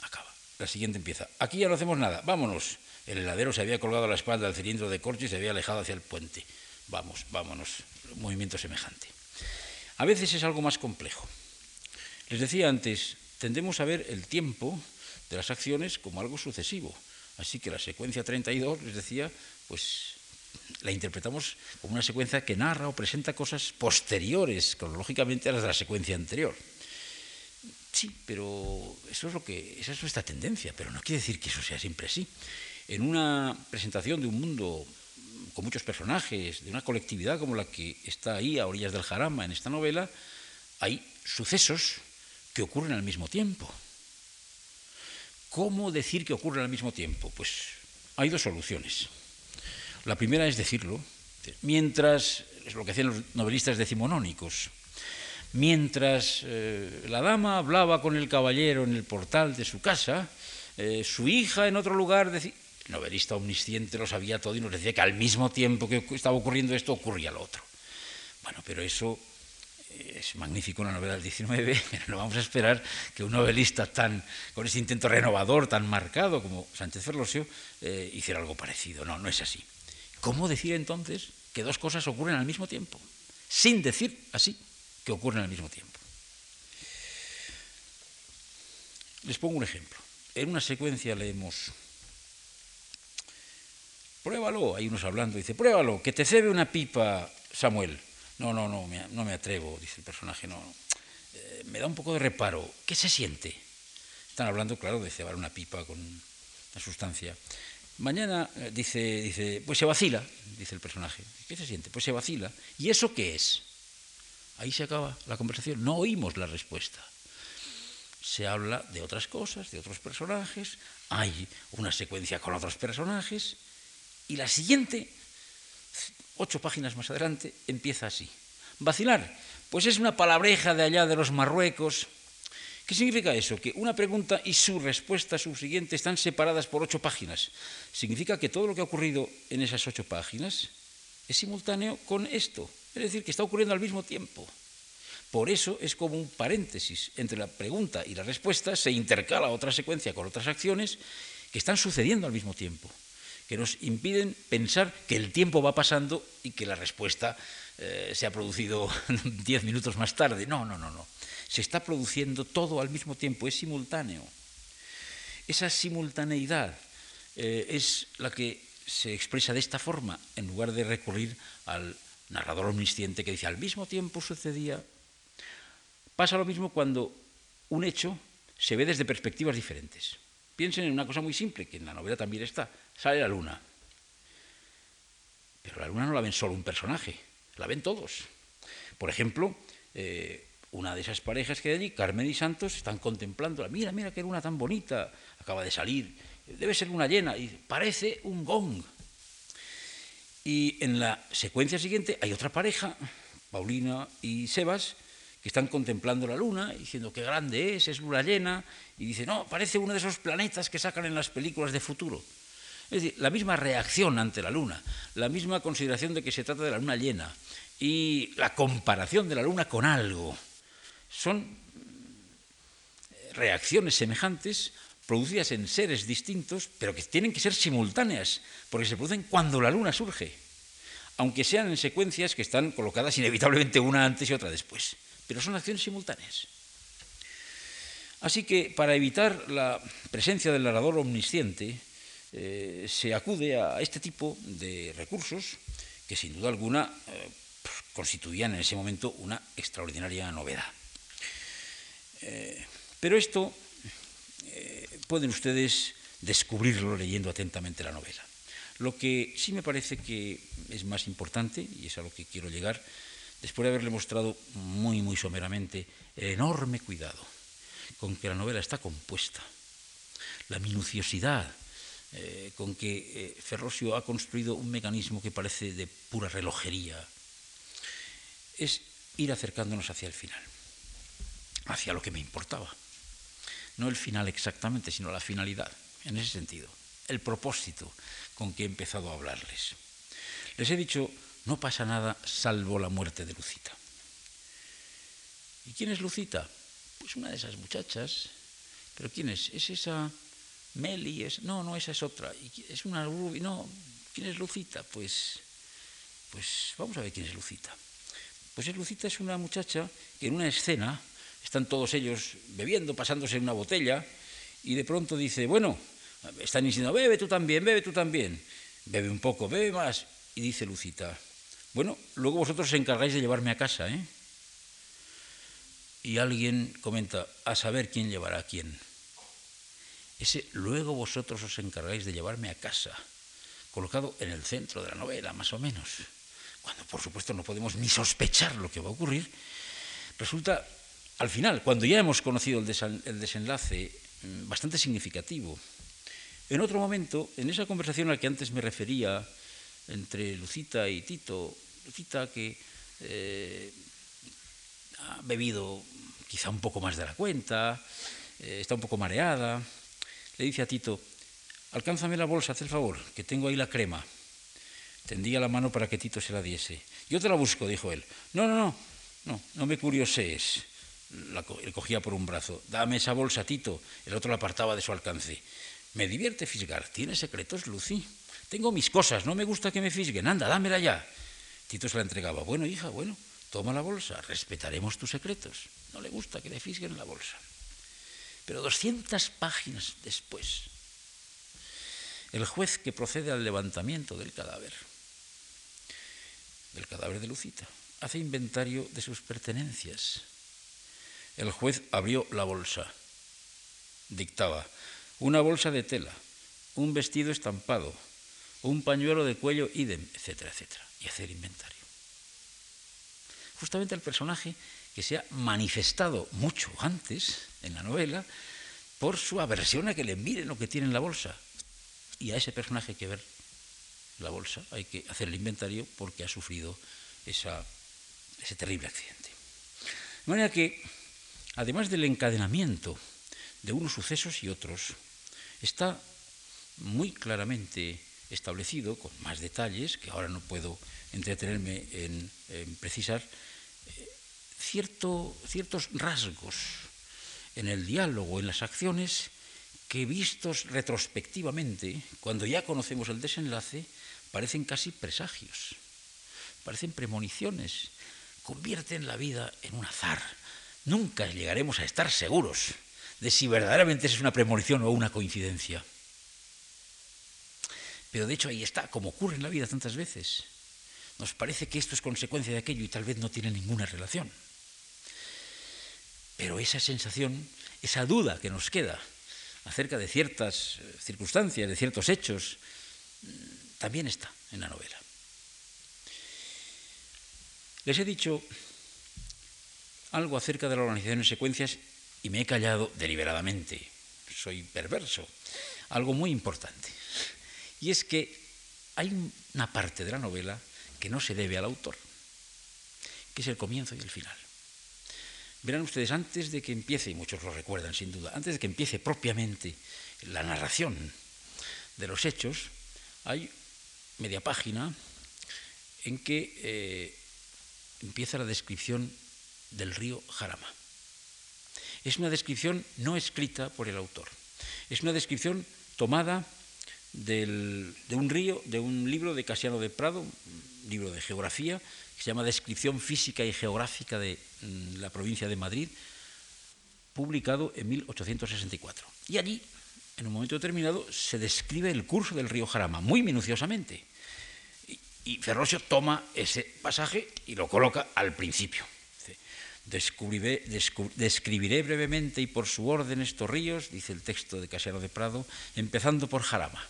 Speaker 1: acaba. La siguiente empieza, aquí ya no hacemos nada, vámonos. El heladero se había colgado a la espalda del cilindro de corcho y se había alejado hacia el puente. Vamos, vámonos, movimiento semejante. A veces es algo más complejo. Les decía antes, tendemos a ver el tiempo de las acciones como algo sucesivo. Así que la secuencia 32, les decía, pues la interpretamos como una secuencia que narra o presenta cosas posteriores cronológicamente a las de la secuencia anterior. Sí, pero eso es lo que esa es nuestra tendencia, pero no quiere decir que eso sea siempre así. En una presentación de un mundo con muchos personajes, de una colectividad como la que está ahí a orillas del Jarama en esta novela, hay sucesos que ocurren al mismo tiempo. ¿Cómo decir que ocurren al mismo tiempo? Pues hay dos soluciones. La primera es decirlo, mientras, es lo que hacían los novelistas decimonónicos, mientras eh, la dama hablaba con el caballero en el portal de su casa, eh, su hija en otro lugar decía, el novelista omnisciente lo sabía todo y nos decía que al mismo tiempo que estaba ocurriendo esto ocurría lo otro. Bueno, pero eso es magnífico una novela del 19, pero no vamos a esperar que un novelista tan con ese intento renovador tan marcado como Sánchez Ferlosio eh, hiciera algo parecido. No, no es así. ¿Cómo decir entonces que dos cosas ocurren al mismo tiempo? Sin decir así que ocurren al mismo tiempo. Les pongo un ejemplo. En una secuencia leemos, pruébalo, hay unos hablando, dice, pruébalo, que te cebe una pipa, Samuel. No, no, no, no me atrevo, dice el personaje, no, eh, me da un poco de reparo. ¿Qué se siente? Están hablando, claro, de cebar una pipa con una sustancia. Mañana eh, dice, dice, pues se vacila, dice el personaje. ¿Qué se siente? Pues se vacila. ¿Y eso qué es? Ahí se acaba la conversación. No oímos la respuesta. Se habla de otras cosas, de otros personajes, hay una secuencia con otros personajes, y la siguiente, ocho páginas más adelante, empieza así. Vacilar, pues es una palabreja de allá de los Marruecos, ¿Qué significa eso? Que una pregunta y su respuesta subsiguiente están separadas por ocho páginas. Significa que todo lo que ha ocurrido en esas ocho páginas es simultáneo con esto. Es decir, que está ocurriendo al mismo tiempo. Por eso es como un paréntesis entre la pregunta y la respuesta, se intercala otra secuencia con otras acciones que están sucediendo al mismo tiempo, que nos impiden pensar que el tiempo va pasando y que la respuesta eh, se ha producido diez minutos más tarde. No, no, no, no se está produciendo todo al mismo tiempo, es simultáneo. Esa simultaneidad eh, es la que se expresa de esta forma, en lugar de recurrir al narrador omnisciente que dice al mismo tiempo sucedía. Pasa lo mismo cuando un hecho se ve desde perspectivas diferentes. Piensen en una cosa muy simple, que en la novela también está. Sale la luna. Pero la luna no la ven solo un personaje, la ven todos. Por ejemplo, eh, una de esas parejas que hay allí, Carmen y Santos, están contemplándola. Mira, mira qué luna tan bonita, acaba de salir. Debe ser luna llena. Y parece un gong. Y en la secuencia siguiente hay otra pareja, Paulina y Sebas, que están contemplando la luna, diciendo qué grande es, es luna llena. Y dice, no, parece uno de esos planetas que sacan en las películas de futuro. Es decir, la misma reacción ante la luna, la misma consideración de que se trata de la luna llena y la comparación de la luna con algo son reacciones semejantes producidas en seres distintos, pero que tienen que ser simultáneas, porque se producen cuando la luna surge, aunque sean en secuencias que están colocadas inevitablemente una antes y otra después, pero son acciones simultáneas. Así que para evitar la presencia del narrador omnisciente, eh, se acude a este tipo de recursos que sin duda alguna eh, constituían en ese momento una extraordinaria novedad. Eh, pero esto pueden ustedes descubrirlo leyendo atentamente la novela. Lo que sí me parece que es más importante, y es a lo que quiero llegar, después de haberle mostrado muy, muy someramente el enorme cuidado con que la novela está compuesta, la minuciosidad eh, con que eh, Ferrosio ha construido un mecanismo que parece de pura relojería, es ir acercándonos hacia el final, hacia lo que me importaba. No el final exactamente, sino la finalidad, en ese sentido, el propósito con que he empezado a hablarles. Les he dicho, no pasa nada salvo la muerte de Lucita. ¿Y quién es Lucita? Pues una de esas muchachas. ¿Pero quién es? Es esa Meli, es... No, no, esa es otra. Es una Ruby. No, ¿quién es Lucita? Pues, pues vamos a ver quién es Lucita. Pues es Lucita es una muchacha que en una escena están todos ellos bebiendo, pasándose una botella, y de pronto dice, bueno, están diciendo, bebe tú también, bebe tú también. Bebe un poco, bebe más. Y dice Lucita, bueno, luego vosotros os encargáis de llevarme a casa, ¿eh? y alguien comenta, a saber quién llevará a quién. Ese luego vosotros os encargáis de llevarme a casa, colocado en el centro de la novela, más o menos, cuando por supuesto no podemos ni sospechar lo que va a ocurrir, resulta al final, cuando ya hemos conocido el, desenlace, mm, bastante significativo. En otro momento, en esa conversación a la que antes me refería entre Lucita y Tito, Lucita que eh, ha bebido quizá un poco más de la cuenta, eh, está un poco mareada. Le dice a Tito, alcánzame la bolsa, haz el favor, que tengo ahí la crema. Tendía la mano para que Tito se la diese. Yo te la busco, dijo él. No, no, no, no, no me curiosees. La, le cogía por un brazo. Dame esa bolsa, Tito. El otro la apartaba de su alcance. Me divierte fisgar. ¿Tiene secretos, Lucy? Tengo mis cosas, no me gusta que me fisguen. Anda, dámela ya. Tito se la entregaba. Bueno, hija, bueno, toma la bolsa, respetaremos tus secretos. No le gusta que le fisguen la bolsa. Pero 200 páginas después, el juez que procede al levantamiento del cadáver, del cadáver de Lucita, hace inventario de sus pertenencias. El juez abrió la bolsa, dictaba una bolsa de tela, un vestido estampado, un pañuelo de cuello idem, etcétera, etcétera, y hacer inventario justamente el personaje que se ha manifestado mucho antes en la novela por su aversión a que le miren lo que tiene en la bolsa. Y a ese personaje hay que ver la bolsa, hay que hacer el inventario porque ha sufrido ese terrible accidente. De manera que, además del encadenamiento de unos sucesos y otros, está muy claramente establecido, con más detalles, que ahora no puedo entretenerme en, precisar, eh, ciertos rasgos en el diálogo, en las acciones, que vistos retrospectivamente, cuando ya conocemos el desenlace, parecen casi presagios, parecen premoniciones, convierten la vida en un azar. Nunca llegaremos a estar seguros de si verdaderamente es una premonición o una coincidencia. Pero de hecho ahí está, como ocurre en la vida tantas veces. Nos parece que esto es consecuencia de aquello y tal vez no tiene ninguna relación. Pero esa sensación, esa duda que nos queda acerca de ciertas eh, circunstancias, de ciertos hechos, mm, también está en la novela. Les he dicho algo acerca de la organización en secuencias y me he callado deliberadamente. Soy perverso. Algo muy importante. Y es que hay una parte de la novela que no se debe al autor, que es el comienzo y el final. Verán ustedes, antes de que empiece, y muchos lo recuerdan sin duda, antes de que empiece propiamente la narración de los hechos, hay media página en que eh, empieza la descripción del río Jarama. Es una descripción no escrita por el autor, es una descripción tomada de un río, de un libro de Casiano de Prado, un libro de geografía, que se llama Descripción física y geográfica de la provincia de Madrid, publicado en 1864. Y allí, en un momento determinado, se describe el curso del río Jarama, muy minuciosamente. Y, Ferrosio toma ese pasaje y lo coloca al principio. Descubriré, describiré brevemente y por su orden estos ríos, dice el texto de Casiano de Prado, empezando por Jarama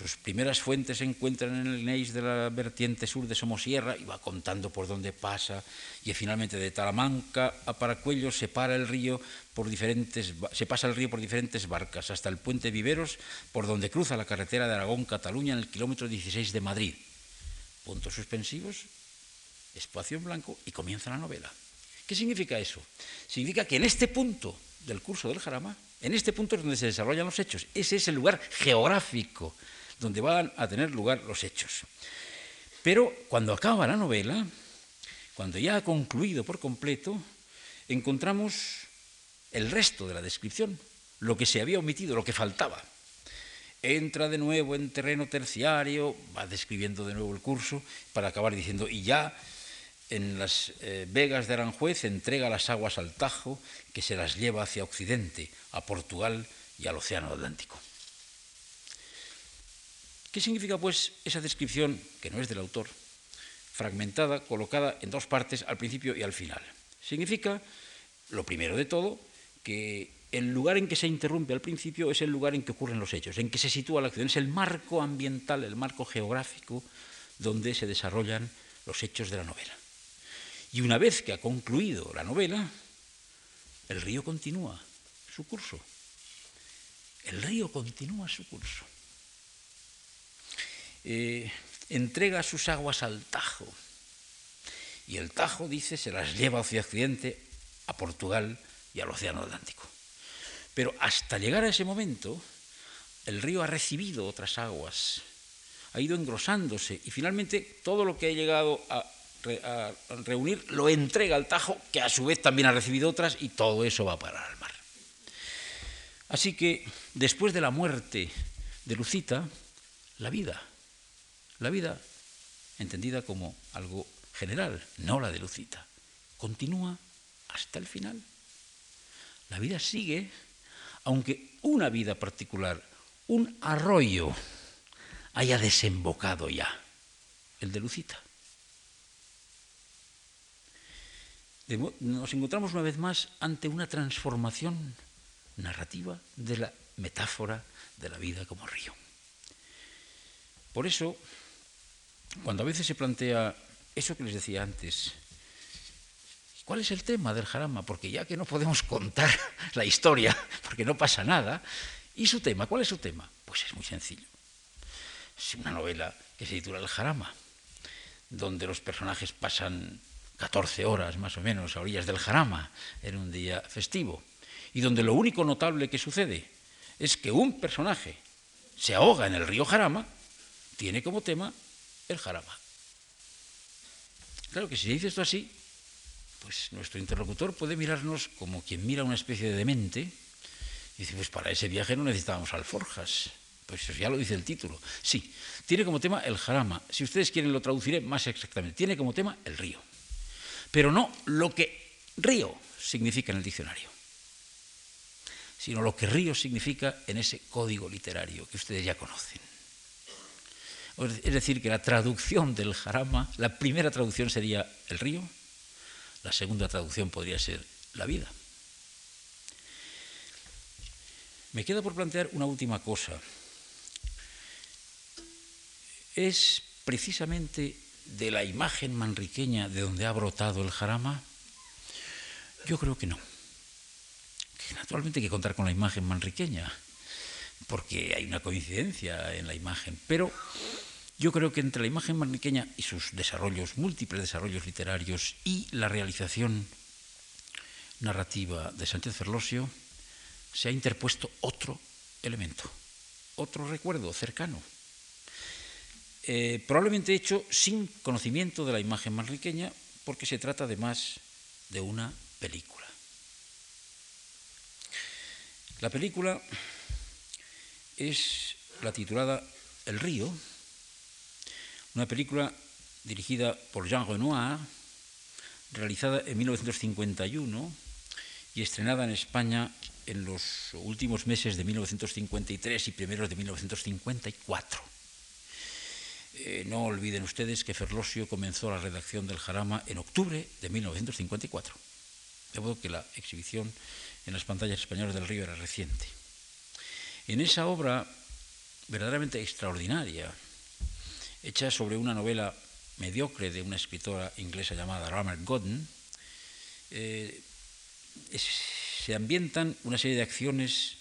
Speaker 1: sus primeras fuentes se encuentran en el Neis de la vertiente sur de Somosierra y va contando por dónde pasa y finalmente de Talamanca a Paracuello se el río se pasa el río por diferentes barcas hasta el puente Viveros por donde cruza la carretera de Aragón Cataluña en el kilómetro 16 de Madrid. Puntos suspensivos, espacio en blanco y comienza la novela. ¿Qué significa eso? Significa que en este punto del curso del Jarama, en este punto es donde se desarrollan los hechos. Ese es el lugar geográfico donde van a tener lugar los hechos. Pero cuando acaba la novela, cuando ya ha concluido por completo, encontramos el resto de la descripción, lo que se había omitido, lo que faltaba. Entra de nuevo en terreno terciario, va describiendo de nuevo el curso, para acabar diciendo, y ya en las eh, vegas de Aranjuez entrega las aguas al Tajo, que se las lleva hacia Occidente, a Portugal y al Océano Atlántico. ¿Qué significa, pues, esa descripción, que no es del autor, fragmentada, colocada en dos partes, al principio y al final? Significa, lo primero de todo, que el lugar en que se interrumpe al principio es el lugar en que ocurren los hechos, en que se sitúa la acción, es el marco ambiental, el marco geográfico donde se desarrollan los hechos de la novela. Y una vez que ha concluido la novela, el río continúa su curso. El río continúa su curso. Eh, entrega sus aguas al Tajo. Y el Tajo, dice, se las lleva hacia Occidente, a Portugal y al Océano Atlántico. Pero hasta llegar a ese momento, el río ha recibido otras aguas, ha ido engrosándose y finalmente todo lo que ha llegado a, a reunir lo entrega al Tajo, que a su vez también ha recibido otras y todo eso va a parar al mar. Así que después de la muerte de Lucita, la vida la vida, entendida como algo general, no la de Lucita, continúa hasta el final. La vida sigue, aunque una vida particular, un arroyo, haya desembocado ya, el de Lucita. Nos encontramos una vez más ante una transformación narrativa de la metáfora de la vida como río. Por eso, cuando a veces se plantea eso que les decía antes, ¿cuál es el tema del jarama? Porque ya que no podemos contar la historia, porque no pasa nada, ¿y su tema? ¿Cuál es su tema? Pues es muy sencillo. Es una novela que se titula El jarama, donde los personajes pasan 14 horas más o menos a orillas del jarama en un día festivo, y donde lo único notable que sucede es que un personaje se ahoga en el río Jarama, tiene como tema el jarama. Claro que si dice esto así, pues nuestro interlocutor puede mirarnos como quien mira una especie de demente y dice, pues para ese viaje no necesitábamos alforjas. Pues eso ya lo dice el título. Sí, tiene como tema el jarama. Si ustedes quieren lo traduciré más exactamente. Tiene como tema el río. Pero no lo que río significa en el diccionario, sino lo que río significa en ese código literario que ustedes ya conocen. Es decir, que la traducción del jarama, la primera traducción sería el río, la segunda traducción podría ser la vida. Me queda por plantear una última cosa. ¿Es precisamente de la imagen manriqueña de donde ha brotado el jarama? Yo creo que no. Naturalmente hay que contar con la imagen manriqueña, porque hay una coincidencia en la imagen, pero yo creo que entre la imagen marniqueña y sus desarrollos, múltiples desarrollos literarios y la realización narrativa de Sánchez Ferlosio, se ha interpuesto otro elemento, otro recuerdo cercano, eh, probablemente hecho sin conocimiento de la imagen manriqueña, porque se trata además de una película. La película es la titulada El río, una película dirigida por Jean Renoir, realizada en 1951 y estrenada en España en los últimos meses de 1953 y primeros de 1954. Eh, no olviden ustedes que Ferlosio comenzó la redacción del Jarama en octubre de 1954. De modo que la exhibición en las pantallas españolas del Río era reciente. En esa obra verdaderamente extraordinaria, hecha sobre una novela mediocre de una escritora inglesa llamada Ramer Godden, eh, se ambientan una serie de acciones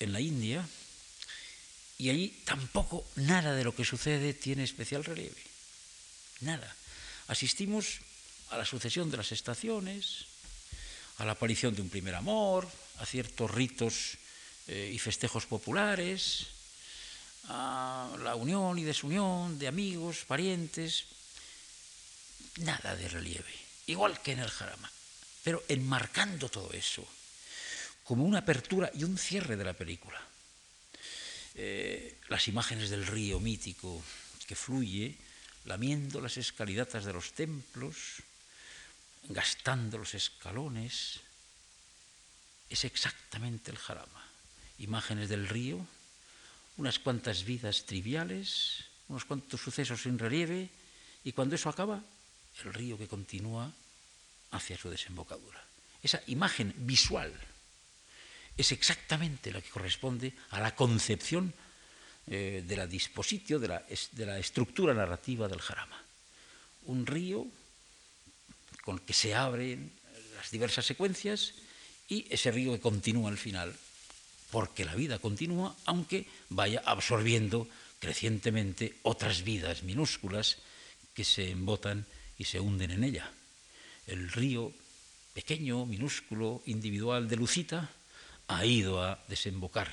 Speaker 1: en la India y allí tampoco nada de lo que sucede tiene especial relieve. Nada. Asistimos a la sucesión de las estaciones, a la aparición de un primer amor, a ciertos ritos eh, y festejos populares, a la unión y desunión de amigos, parientes, nada de relieve, igual que en el jarama, pero enmarcando todo eso como una apertura y un cierre de la película. Eh, las imágenes del río mítico que fluye, lamiendo las escalinatas de los templos, gastando los escalones, es exactamente el jarama. Imágenes del río, unas cuantas vidas triviales, unos cuantos sucesos sin relieve, y cuando eso acaba, el río que continúa hacia su desembocadura. Esa imagen visual es exactamente la que corresponde a la concepción eh, de la disposición, de la, de la estructura narrativa del jarama. Un río con que se abren las diversas secuencias y ese río que continúa al final, porque la vida continúa, aunque vaya absorbiendo crecientemente otras vidas minúsculas que se embotan y se hunden en ella. El río pequeño, minúsculo, individual de Lucita ha ido a desembocar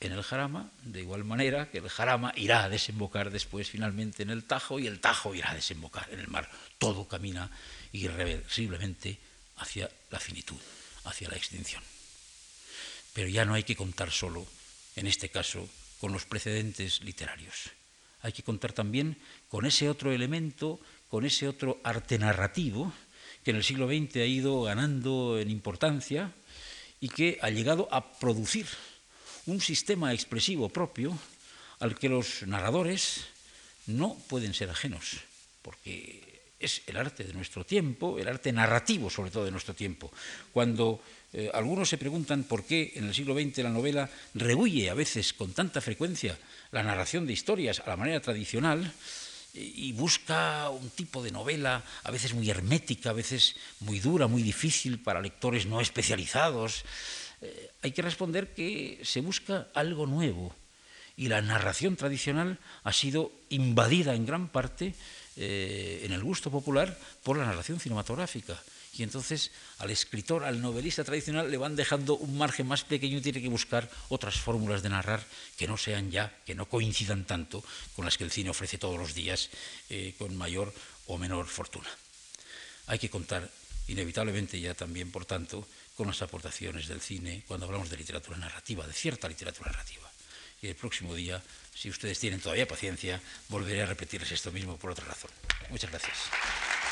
Speaker 1: en el Jarama, de igual manera que el Jarama irá a desembocar después finalmente en el Tajo y el Tajo irá a desembocar en el mar. Todo camina irreversiblemente hacia la finitud, hacia la extinción. Pero ya no hay que contar solo, en este caso, con los precedentes literarios. Hay que contar también con ese otro elemento, con ese otro arte narrativo que en el siglo XX ha ido ganando en importancia y que ha llegado a producir un sistema expresivo propio al que los narradores no pueden ser ajenos, porque es el arte de nuestro tiempo, el arte narrativo sobre todo de nuestro tiempo. Cuando eh, algunos se preguntan por qué en el siglo XX la novela rehuye a veces con tanta frecuencia la narración de historias a la manera tradicional, y busca un tipo de novela a veces muy hermética, a veces muy dura, muy difícil para lectores no especializados. Eh, hay que responder que se busca algo nuevo y la narración tradicional ha sido invadida en gran parte eh, en el gusto popular por la narración cinematográfica y entonces al escritor, al novelista tradicional le van dejando un margen más pequeño y tiene que buscar otras fórmulas de narrar que no sean ya, que no coincidan tanto con las que el cine ofrece todos los días eh, con mayor o menor fortuna. Hay que contar inevitablemente ya también, por tanto, con las aportaciones del cine cuando hablamos de literatura narrativa, de cierta literatura narrativa. Y el próximo día, si ustedes tienen todavía paciencia, volveré a repetirles esto mismo por otra razón. Muchas gracias.